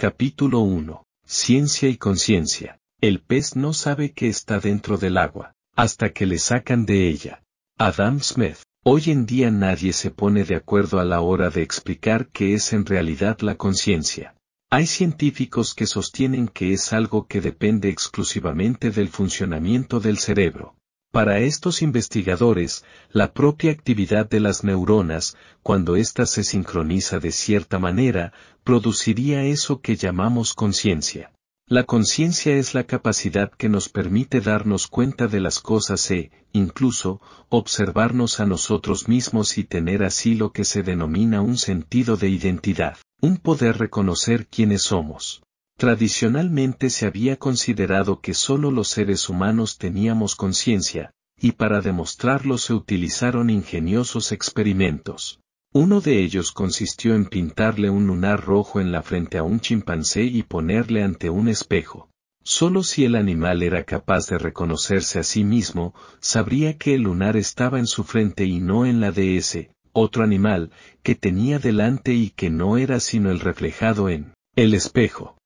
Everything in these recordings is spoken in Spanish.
Capítulo 1. Ciencia y conciencia. El pez no sabe que está dentro del agua, hasta que le sacan de ella. Adam Smith. Hoy en día nadie se pone de acuerdo a la hora de explicar qué es en realidad la conciencia. Hay científicos que sostienen que es algo que depende exclusivamente del funcionamiento del cerebro. Para estos investigadores, la propia actividad de las neuronas, cuando ésta se sincroniza de cierta manera, produciría eso que llamamos conciencia. La conciencia es la capacidad que nos permite darnos cuenta de las cosas e, incluso, observarnos a nosotros mismos y tener así lo que se denomina un sentido de identidad, un poder reconocer quiénes somos. Tradicionalmente se había considerado que solo los seres humanos teníamos conciencia, y para demostrarlo se utilizaron ingeniosos experimentos. Uno de ellos consistió en pintarle un lunar rojo en la frente a un chimpancé y ponerle ante un espejo. Solo si el animal era capaz de reconocerse a sí mismo, sabría que el lunar estaba en su frente y no en la de ese, otro animal, que tenía delante y que no era sino el reflejado en el espejo.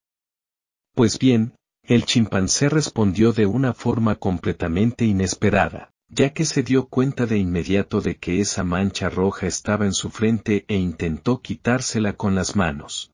Pues bien, el chimpancé respondió de una forma completamente inesperada ya que se dio cuenta de inmediato de que esa mancha roja estaba en su frente e intentó quitársela con las manos.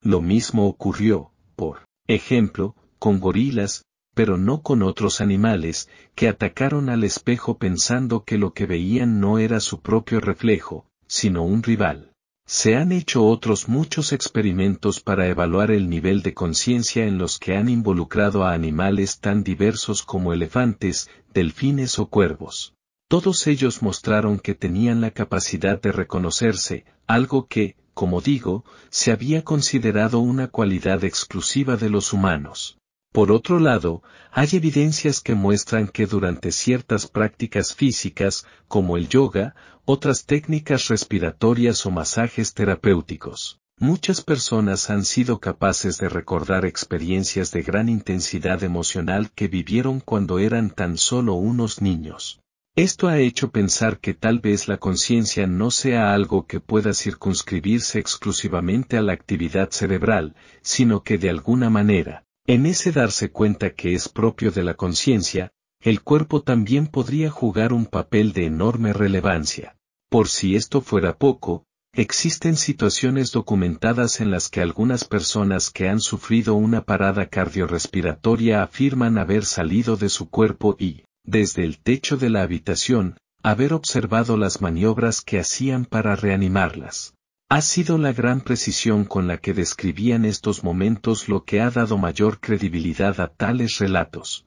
Lo mismo ocurrió, por ejemplo, con gorilas, pero no con otros animales, que atacaron al espejo pensando que lo que veían no era su propio reflejo, sino un rival. Se han hecho otros muchos experimentos para evaluar el nivel de conciencia en los que han involucrado a animales tan diversos como elefantes, delfines o cuervos. Todos ellos mostraron que tenían la capacidad de reconocerse, algo que, como digo, se había considerado una cualidad exclusiva de los humanos. Por otro lado, hay evidencias que muestran que durante ciertas prácticas físicas, como el yoga, otras técnicas respiratorias o masajes terapéuticos, muchas personas han sido capaces de recordar experiencias de gran intensidad emocional que vivieron cuando eran tan solo unos niños. Esto ha hecho pensar que tal vez la conciencia no sea algo que pueda circunscribirse exclusivamente a la actividad cerebral, sino que de alguna manera, en ese darse cuenta que es propio de la conciencia, el cuerpo también podría jugar un papel de enorme relevancia. Por si esto fuera poco, existen situaciones documentadas en las que algunas personas que han sufrido una parada cardiorrespiratoria afirman haber salido de su cuerpo y, desde el techo de la habitación, haber observado las maniobras que hacían para reanimarlas. Ha sido la gran precisión con la que describían estos momentos lo que ha dado mayor credibilidad a tales relatos.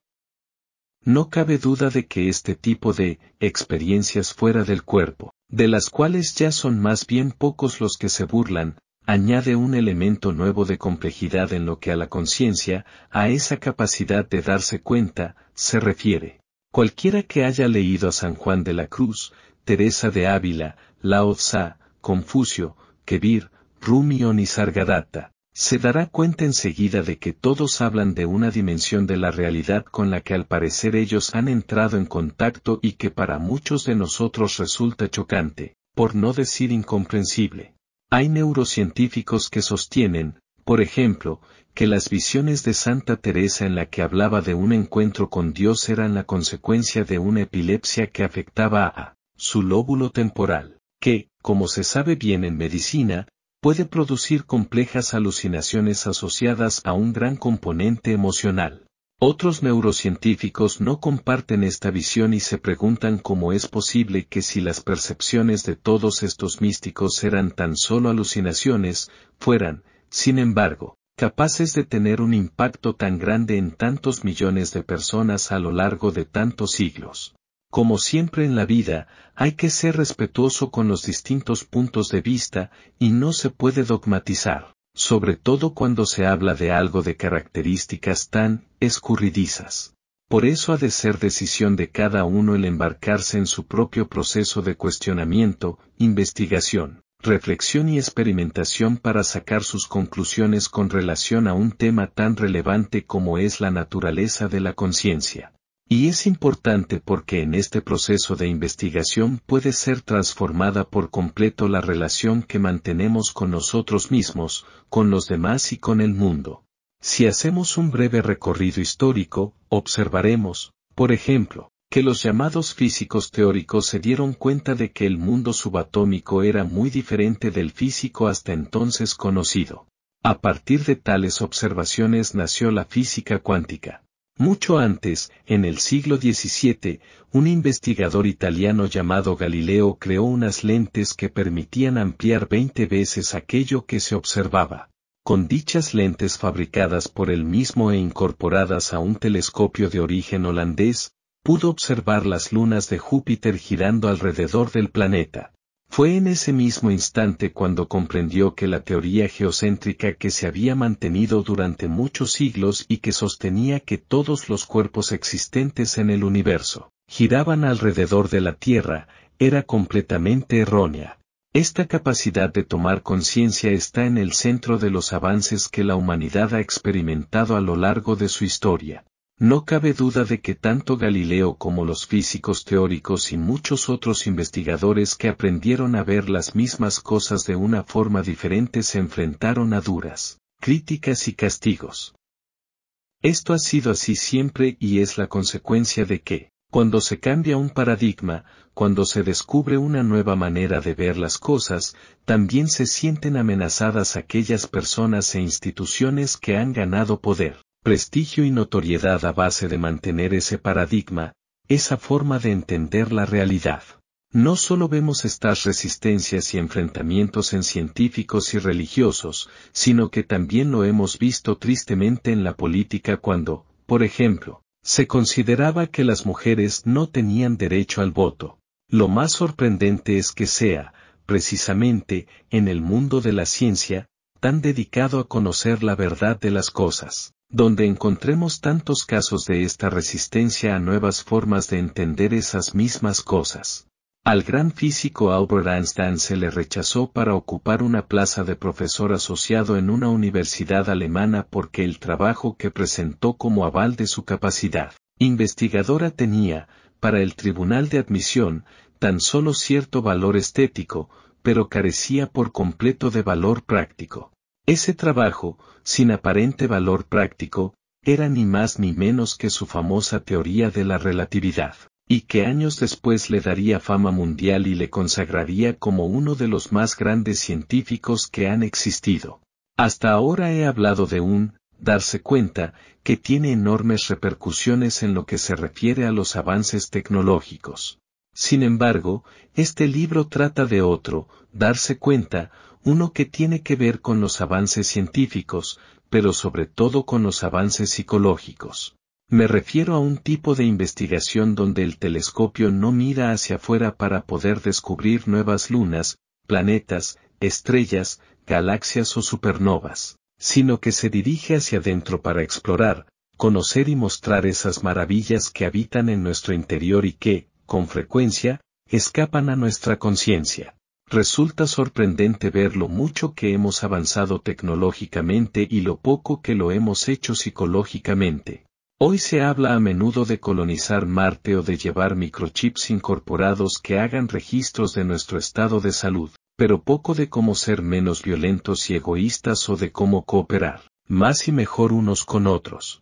No cabe duda de que este tipo de experiencias fuera del cuerpo, de las cuales ya son más bien pocos los que se burlan, añade un elemento nuevo de complejidad en lo que a la conciencia, a esa capacidad de darse cuenta, se refiere. Cualquiera que haya leído a San Juan de la Cruz, Teresa de Ávila, Lao Tza, Confucio, Kebir, Rumi o Nisargadatta, se dará cuenta enseguida de que todos hablan de una dimensión de la realidad con la que al parecer ellos han entrado en contacto y que para muchos de nosotros resulta chocante, por no decir incomprensible. Hay neurocientíficos que sostienen, por ejemplo, que las visiones de Santa Teresa en la que hablaba de un encuentro con Dios eran la consecuencia de una epilepsia que afectaba a su lóbulo temporal, que, como se sabe bien en medicina, puede producir complejas alucinaciones asociadas a un gran componente emocional. Otros neurocientíficos no comparten esta visión y se preguntan cómo es posible que si las percepciones de todos estos místicos eran tan solo alucinaciones, fueran, sin embargo, capaces de tener un impacto tan grande en tantos millones de personas a lo largo de tantos siglos. Como siempre en la vida, hay que ser respetuoso con los distintos puntos de vista, y no se puede dogmatizar. sobre todo cuando se habla de algo de características tan escurridizas. Por eso ha de ser decisión de cada uno el embarcarse en su propio proceso de cuestionamiento, investigación, reflexión y experimentación para sacar sus conclusiones con relación a un tema tan relevante como es la naturaleza de la conciencia. Y es importante porque en este proceso de investigación puede ser transformada por completo la relación que mantenemos con nosotros mismos, con los demás y con el mundo. Si hacemos un breve recorrido histórico, observaremos, por ejemplo, que los llamados físicos teóricos se dieron cuenta de que el mundo subatómico era muy diferente del físico hasta entonces conocido. A partir de tales observaciones nació la física cuántica. Mucho antes, en el siglo XVII, un investigador italiano llamado Galileo creó unas lentes que permitían ampliar 20 veces aquello que se observaba. Con dichas lentes fabricadas por él mismo e incorporadas a un telescopio de origen holandés, pudo observar las lunas de Júpiter girando alrededor del planeta. Fue en ese mismo instante cuando comprendió que la teoría geocéntrica que se había mantenido durante muchos siglos y que sostenía que todos los cuerpos existentes en el universo giraban alrededor de la Tierra, era completamente errónea. Esta capacidad de tomar conciencia está en el centro de los avances que la humanidad ha experimentado a lo largo de su historia. No cabe duda de que tanto Galileo como los físicos teóricos y muchos otros investigadores que aprendieron a ver las mismas cosas de una forma diferente se enfrentaron a duras, críticas y castigos. Esto ha sido así siempre y es la consecuencia de que, cuando se cambia un paradigma, cuando se descubre una nueva manera de ver las cosas, también se sienten amenazadas aquellas personas e instituciones que han ganado poder prestigio y notoriedad a base de mantener ese paradigma, esa forma de entender la realidad. No solo vemos estas resistencias y enfrentamientos en científicos y religiosos, sino que también lo hemos visto tristemente en la política cuando, por ejemplo, se consideraba que las mujeres no tenían derecho al voto. Lo más sorprendente es que sea, precisamente, en el mundo de la ciencia, tan dedicado a conocer la verdad de las cosas donde encontremos tantos casos de esta resistencia a nuevas formas de entender esas mismas cosas. Al gran físico Albert Einstein se le rechazó para ocupar una plaza de profesor asociado en una universidad alemana porque el trabajo que presentó como aval de su capacidad investigadora tenía, para el tribunal de admisión, tan solo cierto valor estético, pero carecía por completo de valor práctico. Ese trabajo, sin aparente valor práctico, era ni más ni menos que su famosa teoría de la relatividad, y que años después le daría fama mundial y le consagraría como uno de los más grandes científicos que han existido. Hasta ahora he hablado de un, darse cuenta, que tiene enormes repercusiones en lo que se refiere a los avances tecnológicos. Sin embargo, este libro trata de otro, darse cuenta, uno que tiene que ver con los avances científicos, pero sobre todo con los avances psicológicos. Me refiero a un tipo de investigación donde el telescopio no mira hacia afuera para poder descubrir nuevas lunas, planetas, estrellas, galaxias o supernovas, sino que se dirige hacia adentro para explorar, conocer y mostrar esas maravillas que habitan en nuestro interior y que, con frecuencia, escapan a nuestra conciencia. Resulta sorprendente ver lo mucho que hemos avanzado tecnológicamente y lo poco que lo hemos hecho psicológicamente. Hoy se habla a menudo de colonizar Marte o de llevar microchips incorporados que hagan registros de nuestro estado de salud, pero poco de cómo ser menos violentos y egoístas o de cómo cooperar, más y mejor unos con otros.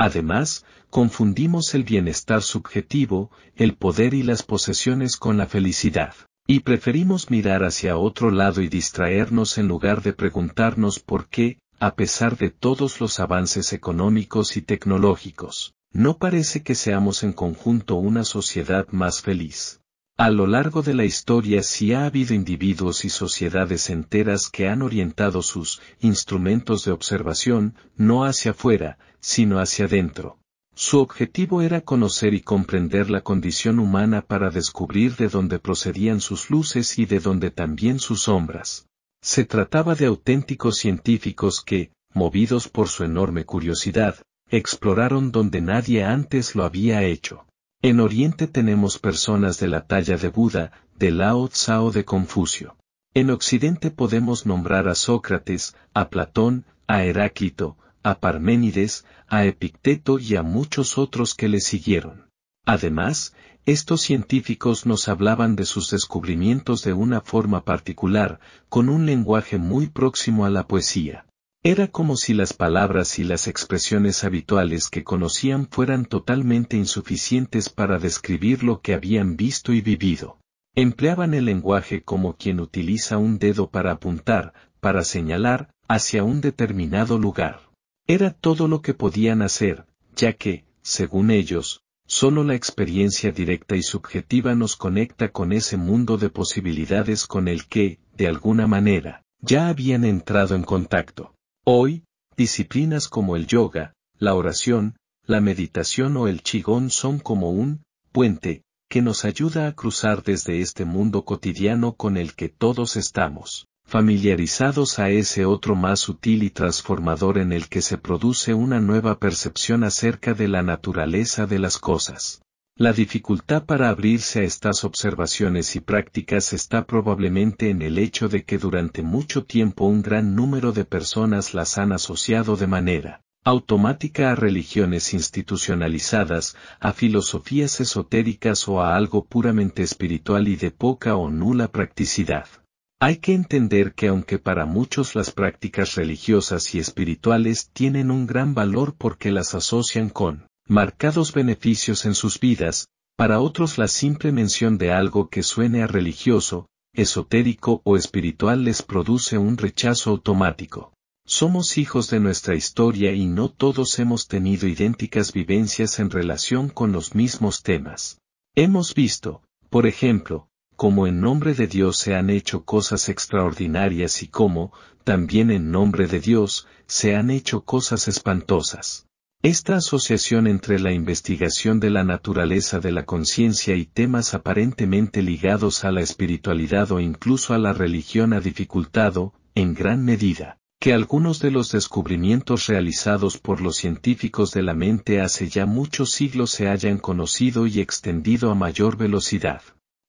Además, confundimos el bienestar subjetivo, el poder y las posesiones con la felicidad. Y preferimos mirar hacia otro lado y distraernos en lugar de preguntarnos por qué, a pesar de todos los avances económicos y tecnológicos, no parece que seamos en conjunto una sociedad más feliz. A lo largo de la historia sí ha habido individuos y sociedades enteras que han orientado sus instrumentos de observación no hacia afuera, sino hacia adentro, su objetivo era conocer y comprender la condición humana para descubrir de dónde procedían sus luces y de dónde también sus sombras. Se trataba de auténticos científicos que, movidos por su enorme curiosidad, exploraron donde nadie antes lo había hecho. En Oriente tenemos personas de la talla de Buda, de Lao Tsao de Confucio. En Occidente podemos nombrar a Sócrates, a Platón, a Heráclito, a Parménides, a Epicteto y a muchos otros que le siguieron. Además, estos científicos nos hablaban de sus descubrimientos de una forma particular, con un lenguaje muy próximo a la poesía. Era como si las palabras y las expresiones habituales que conocían fueran totalmente insuficientes para describir lo que habían visto y vivido. Empleaban el lenguaje como quien utiliza un dedo para apuntar, para señalar, hacia un determinado lugar. Era todo lo que podían hacer, ya que, según ellos, solo la experiencia directa y subjetiva nos conecta con ese mundo de posibilidades con el que, de alguna manera, ya habían entrado en contacto. Hoy, disciplinas como el yoga, la oración, la meditación o el qigong son como un puente que nos ayuda a cruzar desde este mundo cotidiano con el que todos estamos, familiarizados a ese otro más sutil y transformador en el que se produce una nueva percepción acerca de la naturaleza de las cosas. La dificultad para abrirse a estas observaciones y prácticas está probablemente en el hecho de que durante mucho tiempo un gran número de personas las han asociado de manera automática a religiones institucionalizadas, a filosofías esotéricas o a algo puramente espiritual y de poca o nula practicidad. Hay que entender que aunque para muchos las prácticas religiosas y espirituales tienen un gran valor porque las asocian con marcados beneficios en sus vidas, para otros la simple mención de algo que suene a religioso, esotérico o espiritual les produce un rechazo automático. Somos hijos de nuestra historia y no todos hemos tenido idénticas vivencias en relación con los mismos temas. Hemos visto, por ejemplo, cómo en nombre de Dios se han hecho cosas extraordinarias y cómo, también en nombre de Dios, se han hecho cosas espantosas. Esta asociación entre la investigación de la naturaleza de la conciencia y temas aparentemente ligados a la espiritualidad o incluso a la religión ha dificultado, en gran medida, que algunos de los descubrimientos realizados por los científicos de la mente hace ya muchos siglos se hayan conocido y extendido a mayor velocidad.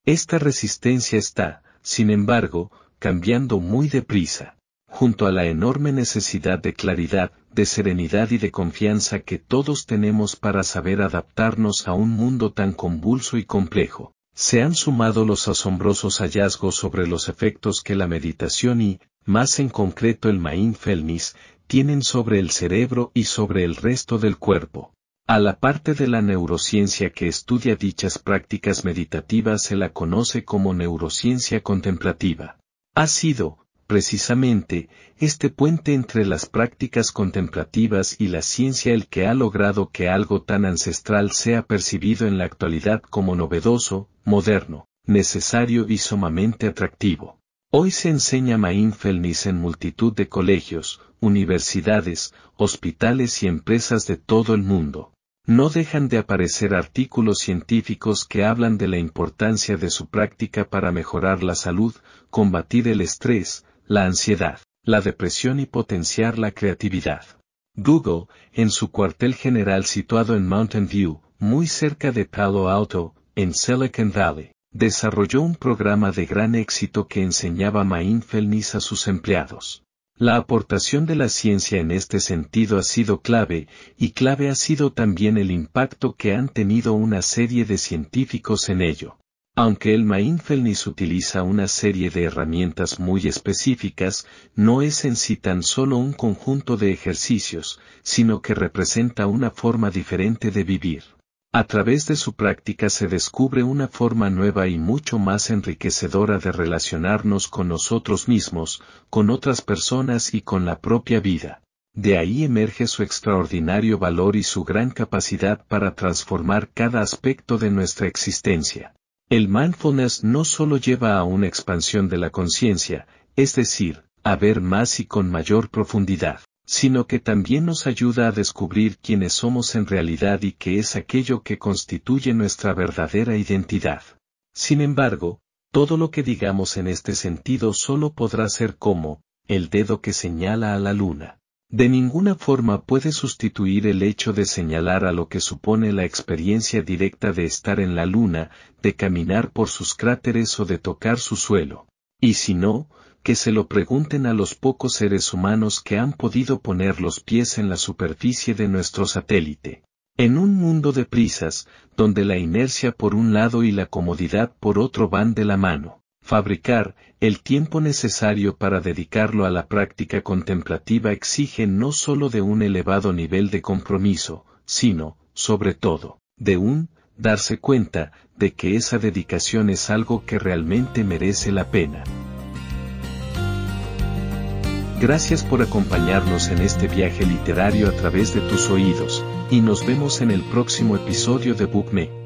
Esta resistencia está, sin embargo, cambiando muy deprisa junto a la enorme necesidad de claridad, de serenidad y de confianza que todos tenemos para saber adaptarnos a un mundo tan convulso y complejo. Se han sumado los asombrosos hallazgos sobre los efectos que la meditación y, más en concreto el mindfulness, tienen sobre el cerebro y sobre el resto del cuerpo. A la parte de la neurociencia que estudia dichas prácticas meditativas se la conoce como neurociencia contemplativa. Ha sido, precisamente, este puente entre las prácticas contemplativas y la ciencia el que ha logrado que algo tan ancestral sea percibido en la actualidad como novedoso, moderno, necesario y sumamente atractivo. Hoy se enseña mindfulness en multitud de colegios, universidades, hospitales y empresas de todo el mundo. No dejan de aparecer artículos científicos que hablan de la importancia de su práctica para mejorar la salud, combatir el estrés, la ansiedad, la depresión y potenciar la creatividad. Google, en su cuartel general situado en Mountain View, muy cerca de Palo Alto, en Silicon Valley, desarrolló un programa de gran éxito que enseñaba mindfulness a sus empleados. La aportación de la ciencia en este sentido ha sido clave, y clave ha sido también el impacto que han tenido una serie de científicos en ello. Aunque el mindfulness utiliza una serie de herramientas muy específicas, no es en sí tan solo un conjunto de ejercicios, sino que representa una forma diferente de vivir. A través de su práctica se descubre una forma nueva y mucho más enriquecedora de relacionarnos con nosotros mismos, con otras personas y con la propia vida. De ahí emerge su extraordinario valor y su gran capacidad para transformar cada aspecto de nuestra existencia. El mindfulness no solo lleva a una expansión de la conciencia, es decir, a ver más y con mayor profundidad, sino que también nos ayuda a descubrir quiénes somos en realidad y qué es aquello que constituye nuestra verdadera identidad. Sin embargo, Todo lo que digamos en este sentido solo podrá ser como, el dedo que señala a la luna. De ninguna forma puede sustituir el hecho de señalar a lo que supone la experiencia directa de estar en la luna, de caminar por sus cráteres o de tocar su suelo. Y si no, que se lo pregunten a los pocos seres humanos que han podido poner los pies en la superficie de nuestro satélite. En un mundo de prisas, donde la inercia por un lado y la comodidad por otro van de la mano, fabricar, el tiempo necesario para dedicarlo a la práctica contemplativa exige no sólo de un elevado nivel de compromiso, sino, sobre todo, de un, darse cuenta, de que esa dedicación es algo que realmente merece la pena. Gracias por acompañarnos en este viaje literario a través de tus oídos, y nos vemos en el próximo episodio de Book Me.